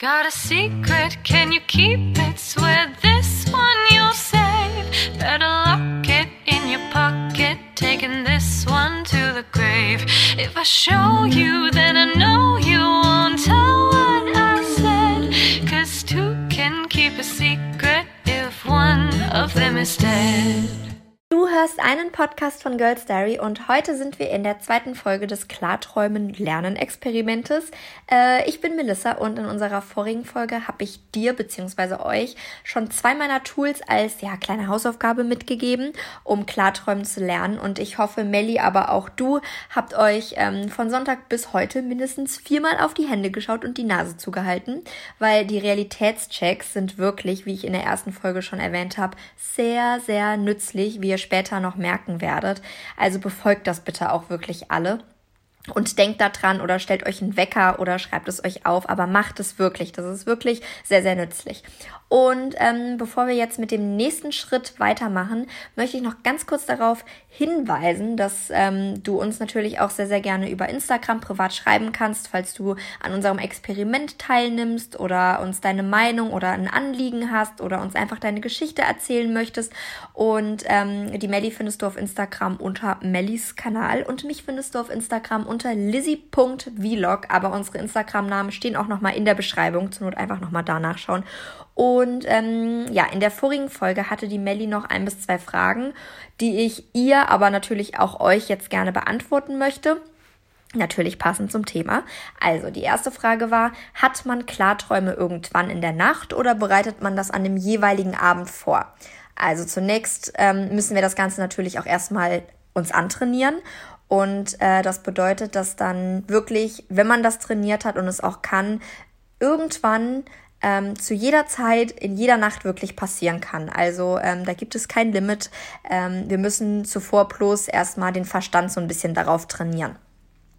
Got a secret, can you keep it? Swear this one you'll save. Better lock it in your pocket, taking this one to the grave. If I show you, then I know hörst einen Podcast von Girls Diary und heute sind wir in der zweiten Folge des Klarträumen Lernen Experimentes. Äh, ich bin Melissa und in unserer vorigen Folge habe ich dir bzw. euch schon zwei meiner Tools als ja kleine Hausaufgabe mitgegeben, um Klarträumen zu lernen. Und ich hoffe, Melli, aber auch du habt euch ähm, von Sonntag bis heute mindestens viermal auf die Hände geschaut und die Nase zugehalten, weil die Realitätschecks sind wirklich, wie ich in der ersten Folge schon erwähnt habe, sehr, sehr nützlich. Wir später noch merken werdet. Also befolgt das bitte auch wirklich alle. Und denkt daran oder stellt euch einen Wecker oder schreibt es euch auf, aber macht es wirklich. Das ist wirklich sehr, sehr nützlich. Und ähm, bevor wir jetzt mit dem nächsten Schritt weitermachen, möchte ich noch ganz kurz darauf hinweisen, dass ähm, du uns natürlich auch sehr, sehr gerne über Instagram privat schreiben kannst, falls du an unserem Experiment teilnimmst oder uns deine Meinung oder ein Anliegen hast oder uns einfach deine Geschichte erzählen möchtest. Und ähm, die Melli findest du auf Instagram unter Mellis Kanal und mich findest du auf Instagram unter lizzy.vlog. Aber unsere Instagram-Namen stehen auch nochmal in der Beschreibung. Zur Not einfach nochmal da nachschauen. Und ähm, ja, in der vorigen Folge hatte die Melli noch ein bis zwei Fragen, die ich ihr, aber natürlich auch euch jetzt gerne beantworten möchte. Natürlich passend zum Thema. Also die erste Frage war, hat man Klarträume irgendwann in der Nacht oder bereitet man das an dem jeweiligen Abend vor? Also zunächst ähm, müssen wir das Ganze natürlich auch erstmal uns antrainieren. Und äh, das bedeutet, dass dann wirklich, wenn man das trainiert hat und es auch kann, irgendwann ähm, zu jeder Zeit, in jeder Nacht wirklich passieren kann. Also ähm, da gibt es kein Limit. Ähm, wir müssen zuvor bloß erstmal den Verstand so ein bisschen darauf trainieren.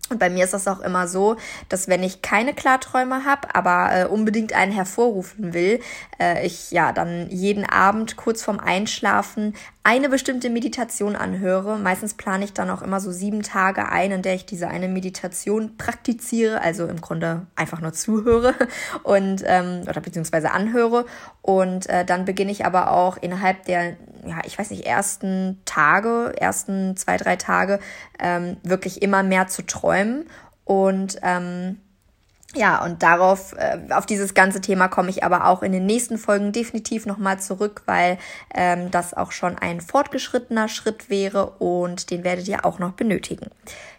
Und bei mir ist das auch immer so, dass wenn ich keine Klarträume habe, aber äh, unbedingt einen hervorrufen will, äh, ich ja dann jeden Abend kurz vorm Einschlafen eine bestimmte Meditation anhöre. Meistens plane ich dann auch immer so sieben Tage ein, in der ich diese eine Meditation praktiziere, also im Grunde einfach nur zuhöre und ähm, oder beziehungsweise anhöre. Und äh, dann beginne ich aber auch innerhalb der, ja, ich weiß nicht, ersten Tage, ersten zwei, drei Tage ähm, wirklich immer mehr zu träumen. Und ähm, ja, und darauf, äh, auf dieses ganze Thema komme ich aber auch in den nächsten Folgen definitiv nochmal zurück, weil ähm, das auch schon ein fortgeschrittener Schritt wäre und den werdet ihr auch noch benötigen.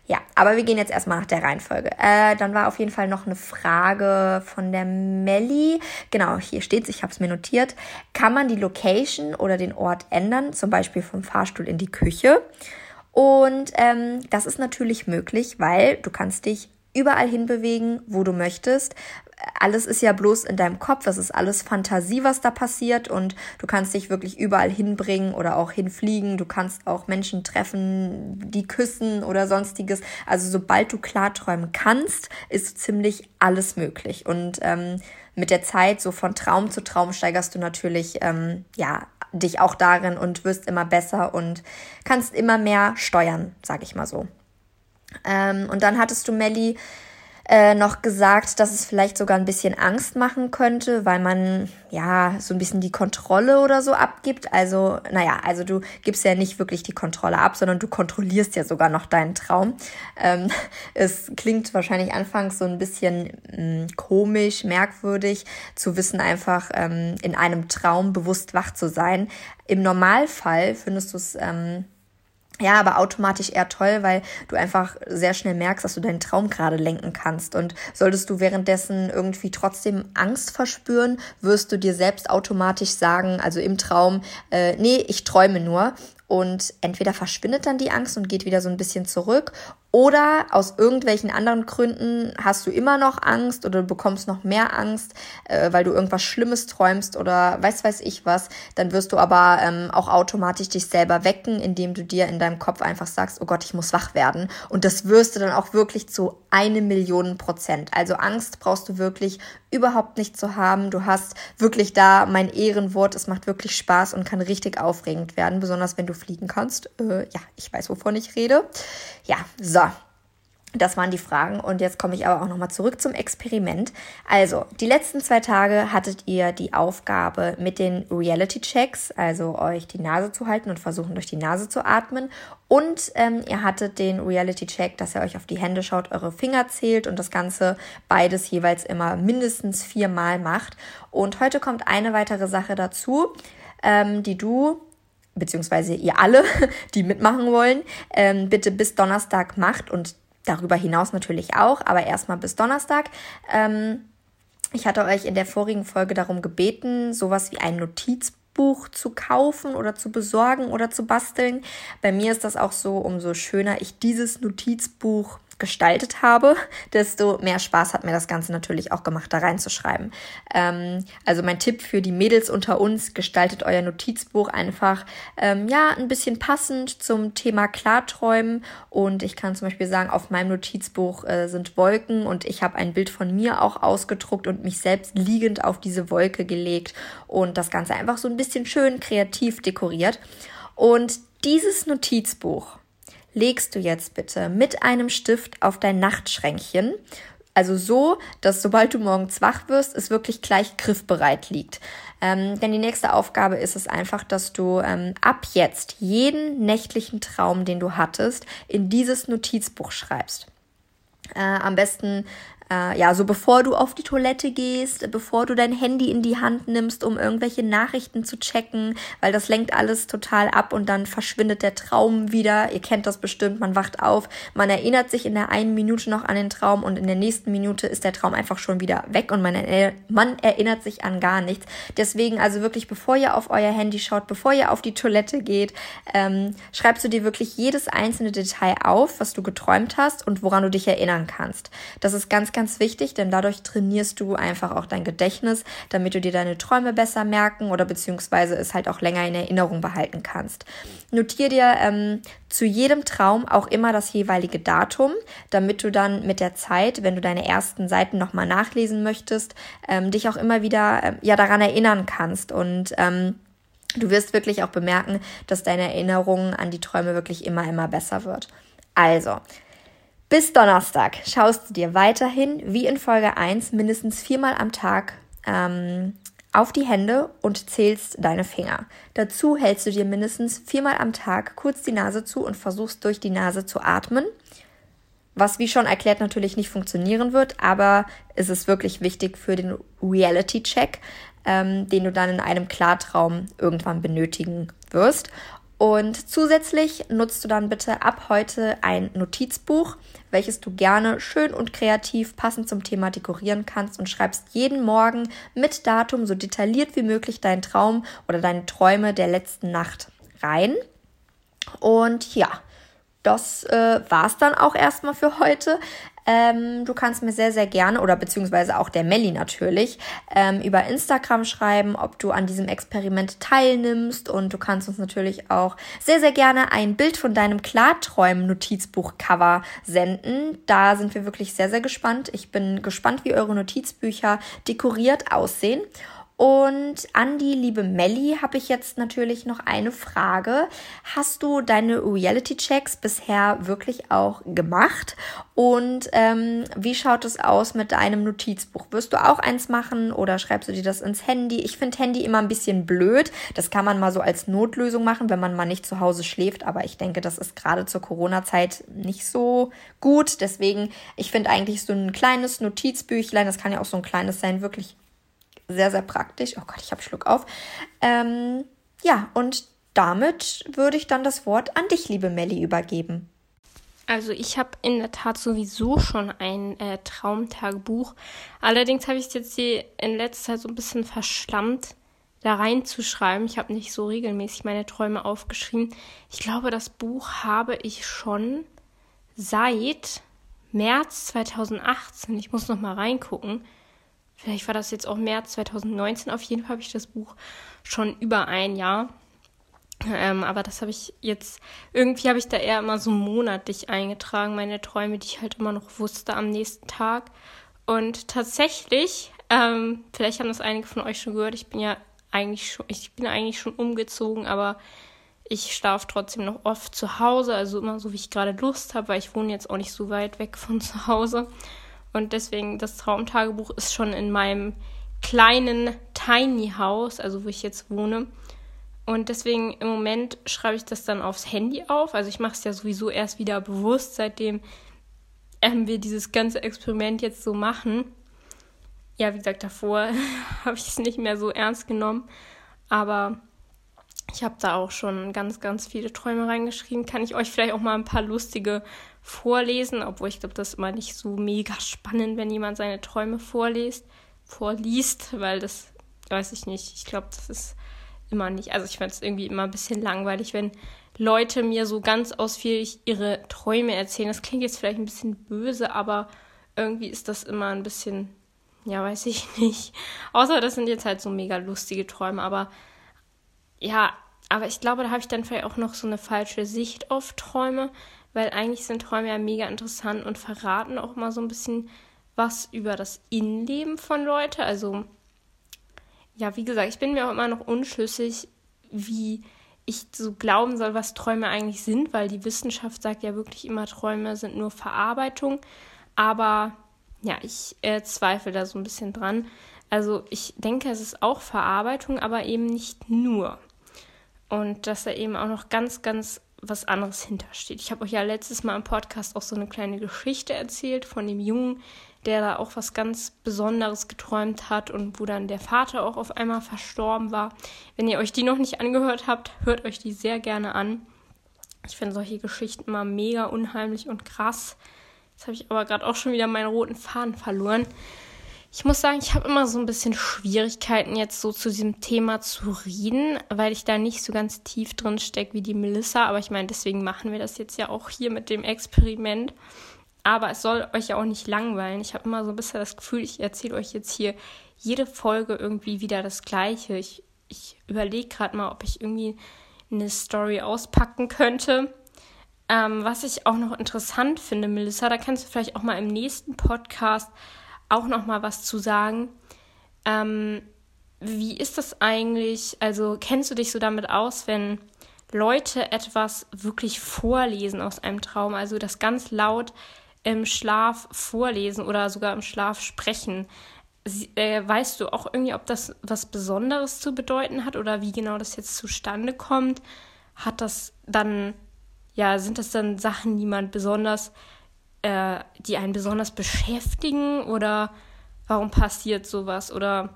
Ja, aber wir gehen jetzt erstmal nach der Reihenfolge. Äh, dann war auf jeden Fall noch eine Frage von der Melli. Genau, hier steht's, ich habe es mir notiert. Kann man die Location oder den Ort ändern, zum Beispiel vom Fahrstuhl in die Küche? Und ähm, das ist natürlich möglich, weil du kannst dich überall hinbewegen, wo du möchtest. Alles ist ja bloß in deinem Kopf, es ist alles Fantasie, was da passiert und du kannst dich wirklich überall hinbringen oder auch hinfliegen. Du kannst auch Menschen treffen, die küssen oder sonstiges. Also sobald du klarträumen kannst, ist ziemlich alles möglich. Und ähm, mit der Zeit, so von Traum zu Traum, steigerst du natürlich, ähm, ja, dich auch darin und wirst immer besser und kannst immer mehr steuern, sag ich mal so. Ähm, und dann hattest du Melli äh, noch gesagt, dass es vielleicht sogar ein bisschen Angst machen könnte, weil man ja so ein bisschen die Kontrolle oder so abgibt. Also, naja, also du gibst ja nicht wirklich die Kontrolle ab, sondern du kontrollierst ja sogar noch deinen Traum. Ähm, es klingt wahrscheinlich anfangs so ein bisschen mh, mm, komisch, merkwürdig, zu wissen, einfach ähm, in einem Traum bewusst wach zu sein. Im Normalfall findest du es ähm, ja, aber automatisch eher toll, weil du einfach sehr schnell merkst, dass du deinen Traum gerade lenken kannst. Und solltest du währenddessen irgendwie trotzdem Angst verspüren, wirst du dir selbst automatisch sagen, also im Traum, äh, nee, ich träume nur. Und entweder verschwindet dann die Angst und geht wieder so ein bisschen zurück oder aus irgendwelchen anderen Gründen hast du immer noch Angst oder du bekommst noch mehr Angst, äh, weil du irgendwas Schlimmes träumst oder weiß weiß ich was. Dann wirst du aber ähm, auch automatisch dich selber wecken, indem du dir in deinem Kopf einfach sagst, oh Gott, ich muss wach werden. Und das wirst du dann auch wirklich zu eine Million Prozent. Also Angst brauchst du wirklich überhaupt nicht zu haben. Du hast wirklich da mein Ehrenwort. Es macht wirklich Spaß und kann richtig aufregend werden, besonders wenn du fliegen kannst. Äh, ja, ich weiß, wovon ich rede. Ja, so. Das waren die Fragen und jetzt komme ich aber auch nochmal zurück zum Experiment. Also, die letzten zwei Tage hattet ihr die Aufgabe mit den Reality-Checks, also euch die Nase zu halten und versuchen durch die Nase zu atmen. Und ähm, ihr hattet den Reality-Check, dass ihr euch auf die Hände schaut, eure Finger zählt und das Ganze beides jeweils immer mindestens viermal macht. Und heute kommt eine weitere Sache dazu, ähm, die du beziehungsweise ihr alle, die mitmachen wollen, ähm, bitte bis Donnerstag macht und darüber hinaus natürlich auch, aber erstmal bis Donnerstag. Ähm, ich hatte euch in der vorigen Folge darum gebeten, sowas wie ein Notizbuch zu kaufen oder zu besorgen oder zu basteln. Bei mir ist das auch so, umso schöner ich dieses Notizbuch gestaltet habe, desto mehr Spaß hat mir das Ganze natürlich auch gemacht, da reinzuschreiben. Ähm, also mein Tipp für die Mädels unter uns, gestaltet euer Notizbuch einfach ähm, ja ein bisschen passend zum Thema Klarträumen. Und ich kann zum Beispiel sagen, auf meinem Notizbuch äh, sind Wolken und ich habe ein Bild von mir auch ausgedruckt und mich selbst liegend auf diese Wolke gelegt und das Ganze einfach so ein bisschen schön kreativ dekoriert. Und dieses Notizbuch legst du jetzt bitte mit einem Stift auf dein Nachtschränkchen. Also so, dass sobald du morgens wach wirst, es wirklich gleich griffbereit liegt. Ähm, denn die nächste Aufgabe ist es einfach, dass du ähm, ab jetzt jeden nächtlichen Traum, den du hattest, in dieses Notizbuch schreibst. Äh, am besten äh, ja, so bevor du auf die Toilette gehst, bevor du dein Handy in die Hand nimmst, um irgendwelche Nachrichten zu checken, weil das lenkt alles total ab und dann verschwindet der Traum wieder. Ihr kennt das bestimmt, man wacht auf, man erinnert sich in der einen Minute noch an den Traum und in der nächsten Minute ist der Traum einfach schon wieder weg und man, er man erinnert sich an gar nichts. Deswegen also wirklich, bevor ihr auf euer Handy schaut, bevor ihr auf die Toilette geht, ähm, schreibst du dir wirklich jedes einzelne Detail auf, was du geträumt hast und woran du dich erinnern kannst. Das ist ganz, ganz ganz wichtig, denn dadurch trainierst du einfach auch dein Gedächtnis, damit du dir deine Träume besser merken oder beziehungsweise es halt auch länger in Erinnerung behalten kannst. Notier dir ähm, zu jedem Traum auch immer das jeweilige Datum, damit du dann mit der Zeit, wenn du deine ersten Seiten nochmal nachlesen möchtest, ähm, dich auch immer wieder äh, ja daran erinnern kannst und ähm, Du wirst wirklich auch bemerken, dass deine Erinnerung an die Träume wirklich immer, immer besser wird. Also, bis Donnerstag schaust du dir weiterhin, wie in Folge 1, mindestens viermal am Tag ähm, auf die Hände und zählst deine Finger. Dazu hältst du dir mindestens viermal am Tag kurz die Nase zu und versuchst durch die Nase zu atmen. Was wie schon erklärt natürlich nicht funktionieren wird, aber es ist wirklich wichtig für den Reality-Check, ähm, den du dann in einem Klartraum irgendwann benötigen wirst. Und zusätzlich nutzt du dann bitte ab heute ein Notizbuch, welches du gerne schön und kreativ passend zum Thema dekorieren kannst und schreibst jeden Morgen mit Datum so detailliert wie möglich deinen Traum oder deine Träume der letzten Nacht rein. Und ja, das äh, war's dann auch erstmal für heute. Ähm, du kannst mir sehr, sehr gerne oder beziehungsweise auch der Melli natürlich ähm, über Instagram schreiben, ob du an diesem Experiment teilnimmst und du kannst uns natürlich auch sehr, sehr gerne ein Bild von deinem Klarträumen-Notizbuch-Cover senden. Da sind wir wirklich sehr, sehr gespannt. Ich bin gespannt, wie eure Notizbücher dekoriert aussehen. Und an die liebe Melli habe ich jetzt natürlich noch eine Frage. Hast du deine Reality-Checks bisher wirklich auch gemacht? Und ähm, wie schaut es aus mit deinem Notizbuch? Wirst du auch eins machen oder schreibst du dir das ins Handy? Ich finde Handy immer ein bisschen blöd. Das kann man mal so als Notlösung machen, wenn man mal nicht zu Hause schläft. Aber ich denke, das ist gerade zur Corona-Zeit nicht so gut. Deswegen, ich finde eigentlich so ein kleines Notizbüchlein, das kann ja auch so ein kleines sein, wirklich sehr, sehr praktisch. Oh Gott, ich habe Schluck auf. Ähm, ja, und damit würde ich dann das Wort an dich, liebe Melli, übergeben. Also ich habe in der Tat sowieso schon ein äh, Traumtagebuch. Allerdings habe ich es jetzt in letzter Zeit so ein bisschen verschlammt, da reinzuschreiben. Ich habe nicht so regelmäßig meine Träume aufgeschrieben. Ich glaube, das Buch habe ich schon seit März 2018. Ich muss noch mal reingucken. Vielleicht war das jetzt auch März 2019. Auf jeden Fall habe ich das Buch schon über ein Jahr. Ähm, aber das habe ich jetzt, irgendwie habe ich da eher immer so monatlich eingetragen, meine Träume, die ich halt immer noch wusste am nächsten Tag. Und tatsächlich, ähm, vielleicht haben das einige von euch schon gehört, ich bin ja eigentlich schon, ich bin eigentlich schon umgezogen, aber Ich schlafe trotzdem noch oft zu Hause, also immer so, wie ich gerade Lust habe, weil ich wohne jetzt auch nicht so weit weg von zu Hause. Und deswegen, das Traumtagebuch ist schon in meinem kleinen Tiny House, also wo ich jetzt wohne. Und deswegen im Moment schreibe ich das dann aufs Handy auf. Also ich mache es ja sowieso erst wieder bewusst, seitdem ähm, wir dieses ganze Experiment jetzt so machen. Ja, wie gesagt, davor habe ich es nicht mehr so ernst genommen. Aber ich habe da auch schon ganz, ganz viele Träume reingeschrieben. Kann ich euch vielleicht auch mal ein paar lustige vorlesen, obwohl ich glaube, das ist immer nicht so mega spannend, wenn jemand seine Träume vorliest, vorliest, weil das weiß ich nicht. Ich glaube, das ist immer nicht. Also ich fand es irgendwie immer ein bisschen langweilig, wenn Leute mir so ganz ausführlich ihre Träume erzählen. Das klingt jetzt vielleicht ein bisschen böse, aber irgendwie ist das immer ein bisschen, ja, weiß ich nicht. Außer das sind jetzt halt so mega lustige Träume, aber ja, aber ich glaube, da habe ich dann vielleicht auch noch so eine falsche Sicht auf Träume, weil eigentlich sind Träume ja mega interessant und verraten auch mal so ein bisschen was über das Innenleben von Leuten. Also, ja, wie gesagt, ich bin mir auch immer noch unschlüssig, wie ich so glauben soll, was Träume eigentlich sind, weil die Wissenschaft sagt ja wirklich immer, Träume sind nur Verarbeitung. Aber ja, ich äh, zweifle da so ein bisschen dran. Also ich denke, es ist auch Verarbeitung, aber eben nicht nur. Und dass da eben auch noch ganz, ganz was anderes hintersteht. Ich habe euch ja letztes Mal im Podcast auch so eine kleine Geschichte erzählt von dem Jungen, der da auch was ganz Besonderes geträumt hat und wo dann der Vater auch auf einmal verstorben war. Wenn ihr euch die noch nicht angehört habt, hört euch die sehr gerne an. Ich finde solche Geschichten immer mega unheimlich und krass. Jetzt habe ich aber gerade auch schon wieder meinen roten Faden verloren. Ich muss sagen, ich habe immer so ein bisschen Schwierigkeiten, jetzt so zu diesem Thema zu reden, weil ich da nicht so ganz tief drin stecke wie die Melissa. Aber ich meine, deswegen machen wir das jetzt ja auch hier mit dem Experiment. Aber es soll euch ja auch nicht langweilen. Ich habe immer so ein bisschen das Gefühl, ich erzähle euch jetzt hier jede Folge irgendwie wieder das Gleiche. Ich, ich überlege gerade mal, ob ich irgendwie eine Story auspacken könnte. Ähm, was ich auch noch interessant finde, Melissa, da kannst du vielleicht auch mal im nächsten Podcast auch noch mal was zu sagen. Ähm, wie ist das eigentlich? Also kennst du dich so damit aus, wenn Leute etwas wirklich vorlesen aus einem Traum, also das ganz laut im Schlaf vorlesen oder sogar im Schlaf sprechen? Sie, äh, weißt du auch irgendwie, ob das was Besonderes zu bedeuten hat oder wie genau das jetzt zustande kommt? Hat das dann, ja, sind das dann Sachen, die man besonders äh, die einen besonders beschäftigen oder warum passiert sowas oder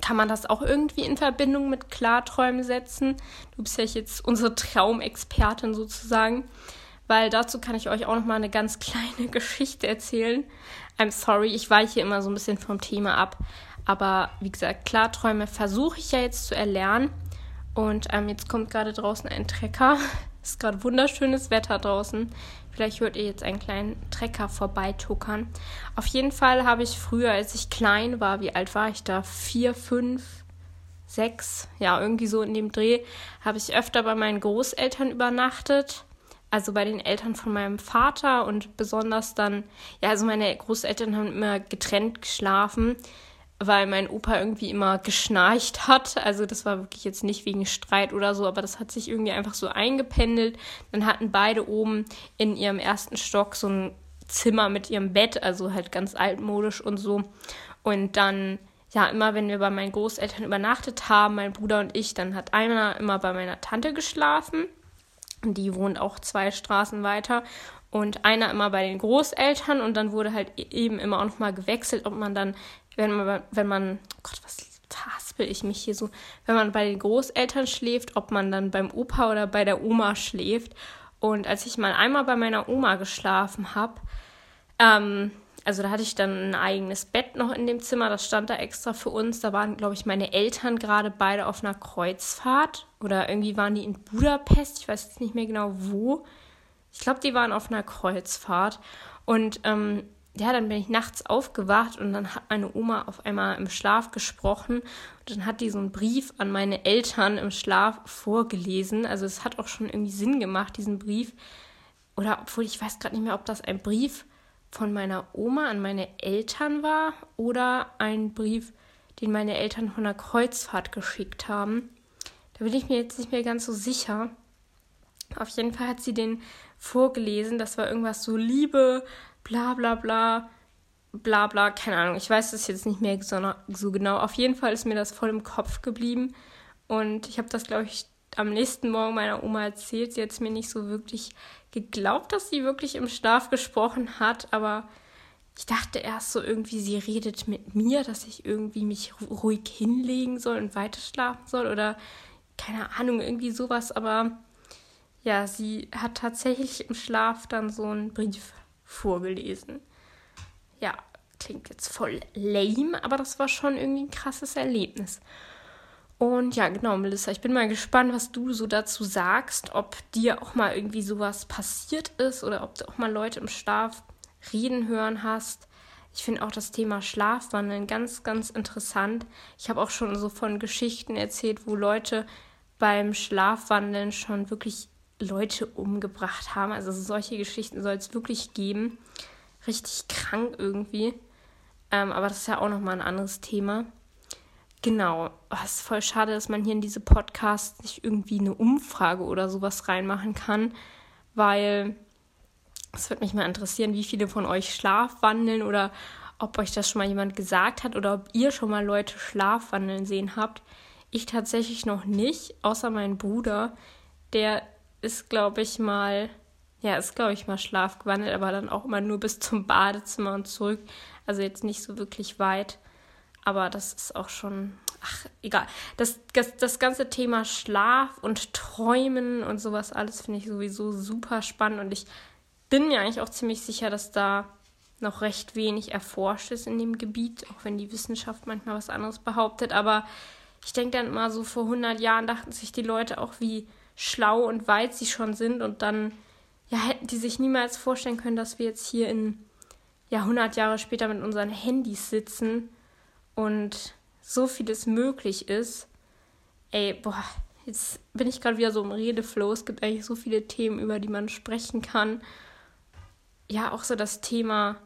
kann man das auch irgendwie in Verbindung mit Klarträumen setzen? Du bist ja jetzt unsere Traumexpertin sozusagen, weil dazu kann ich euch auch noch mal eine ganz kleine Geschichte erzählen. I'm sorry, ich weiche immer so ein bisschen vom Thema ab, aber wie gesagt, Klarträume versuche ich ja jetzt zu erlernen und ähm, jetzt kommt gerade draußen ein Trecker. Es ist gerade wunderschönes Wetter draußen. Vielleicht hört ihr jetzt einen kleinen Trecker vorbeituckern. Auf jeden Fall habe ich früher, als ich klein war, wie alt war ich da? Vier, fünf, sechs, ja, irgendwie so in dem Dreh, habe ich öfter bei meinen Großeltern übernachtet. Also bei den Eltern von meinem Vater und besonders dann, ja, also meine Großeltern haben immer getrennt geschlafen weil mein Opa irgendwie immer geschnarcht hat. Also das war wirklich jetzt nicht wegen Streit oder so, aber das hat sich irgendwie einfach so eingependelt. Dann hatten beide oben in ihrem ersten Stock so ein Zimmer mit ihrem Bett, also halt ganz altmodisch und so. Und dann, ja, immer wenn wir bei meinen Großeltern übernachtet haben, mein Bruder und ich, dann hat einer immer bei meiner Tante geschlafen. Die wohnt auch zwei Straßen weiter und einer immer bei den Großeltern und dann wurde halt e-, eben immer auch noch mal gewechselt, ob man dann wenn man, wenn man, oh Gott, was haspel ich mich hier so, wenn man bei den Großeltern schläft, ob man dann beim Opa oder bei der Oma schläft. Und als ich mal einmal bei meiner Oma geschlafen habe, ähm, also da hatte ich dann ein eigenes Bett noch in dem Zimmer, das stand da extra für uns. Da waren, glaube ich, meine Eltern gerade beide auf einer Kreuzfahrt oder irgendwie waren die in Budapest, ich weiß jetzt nicht mehr genau wo. Ich glaube, die waren auf einer Kreuzfahrt. Und ähm, ja, dann bin ich nachts aufgewacht und dann hat meine Oma auf einmal im Schlaf gesprochen und dann hat die so einen Brief an meine Eltern im Schlaf vorgelesen. Also es hat auch schon irgendwie Sinn gemacht, diesen Brief. Oder obwohl ich weiß gerade nicht mehr, ob das ein Brief von meiner Oma an meine Eltern war oder ein Brief, den meine Eltern von der Kreuzfahrt geschickt haben. Da bin ich mir jetzt nicht mehr ganz so sicher. Auf jeden Fall hat sie den vorgelesen. Das war irgendwas so Liebe, bla bla bla, bla bla, keine Ahnung. Ich weiß das jetzt nicht mehr so, genau. Auf jeden Fall ist mir das voll im Kopf geblieben. Und ich habe das, glaube ich, am nächsten Morgen meiner Oma erzählt. Sie hat es mir nicht so wirklich geglaubt, dass sie wirklich im Schlaf gesprochen hat, aber ich dachte erst so irgendwie, sie redet mit mir, dass ich irgendwie mich ruhig hinlegen soll und weiter schlafen soll oder keine Ahnung, irgendwie sowas, aber ja, sie hat tatsächlich im Schlaf dann so einen Brief vorgelesen. Ja, klingt jetzt voll lame, aber das war schon irgendwie ein krasses Erlebnis. Und ja, genau, Melissa, ich bin mal gespannt, was du so dazu sagst, ob dir auch mal irgendwie sowas passiert ist oder ob du auch mal Leute im Schlaf reden hören hast. Ich finde auch das Thema Schlafwandeln ganz, ganz interessant. Ich habe auch schon so von Geschichten erzählt, wo Leute beim Schlafwandeln schon wirklich Leute umgebracht haben. Also solche Geschichten soll es wirklich geben. Richtig krank irgendwie. Ähm, aber das ist ja auch nochmal ein anderes Thema. Genau. Oh, es ist voll schade, dass man hier in diese Podcasts nicht irgendwie eine Umfrage oder sowas reinmachen kann, weil es würde mich mal interessieren, wie viele von euch Schlafwandeln oder ob euch das schon mal jemand gesagt hat oder ob ihr schon mal Leute Schlafwandeln sehen habt. Ich tatsächlich noch nicht, außer mein Bruder. Der ist, glaube ich, mal, ja, ist, glaube ich, mal schlafgewandelt, aber dann auch immer nur bis zum Badezimmer und zurück. Also jetzt nicht so wirklich weit. Aber das ist auch schon, ach, egal. Das, das, das ganze Thema Schlaf und Träumen und sowas alles finde ich sowieso super spannend und ich bin mir eigentlich auch ziemlich sicher, dass da noch recht wenig erforscht ist in dem Gebiet, auch wenn die Wissenschaft manchmal was anderes behauptet. Aber ich denke dann immer so, vor 100 Jahren dachten sich die Leute auch, wie schlau und weit sie schon sind. Und dann ja, hätten die sich niemals vorstellen können, dass wir jetzt hier in ja, 100 Jahre später mit unseren Handys sitzen und so vieles möglich ist. Ey, boah, jetzt bin ich gerade wieder so im Redeflow. Es gibt eigentlich so viele Themen, über die man sprechen kann ja auch so das Thema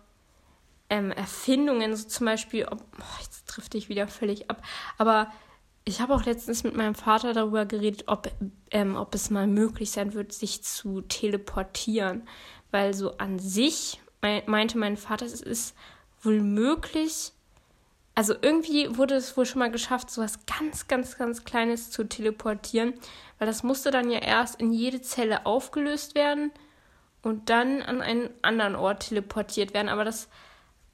ähm, Erfindungen, so zum Beispiel, oh, jetzt trifft ich wieder völlig ab, aber ich habe auch letztens mit meinem Vater darüber geredet, ob, ähm, ob es mal möglich sein wird, sich zu teleportieren. Weil so an sich mein, meinte mein Vater, es ist wohl möglich, also irgendwie wurde es wohl schon mal geschafft, so was ganz, ganz, ganz Kleines zu teleportieren, weil das musste dann ja erst in jede Zelle aufgelöst werden und dann an einen anderen Ort teleportiert werden. Aber das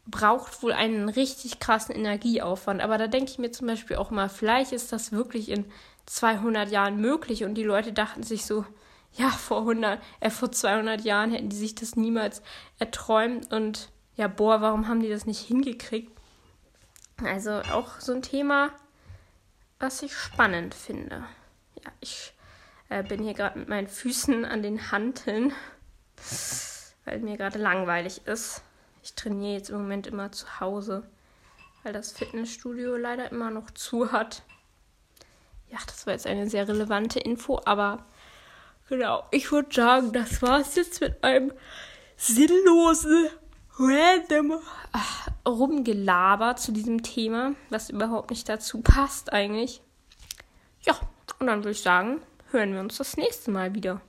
braucht wohl einen richtig krassen Energieaufwand. Aber da denke ich mir zum Beispiel auch mal, vielleicht ist das wirklich in 200 Jahren möglich und die Leute dachten sich so, ja, vor 100, äh, vor 200 Jahren hätten die sich das niemals erträumt und ja, boah, warum haben die das nicht hingekriegt? Also auch so ein Thema, was ich spannend finde. Ja, ich äh, bin hier gerade mit meinen Füßen an den Hanteln weil mir gerade langweilig ist. Ich trainiere jetzt im Moment immer zu Hause, weil das Fitnessstudio leider immer noch zu hat. Ja, das war jetzt eine sehr relevante Info, aber genau, ich würde sagen, das war es jetzt mit einem sinnlosen, random ach, Rumgelaber zu diesem Thema, was überhaupt nicht dazu passt eigentlich. Ja, und dann würde ich sagen, hören wir uns das nächste Mal wieder.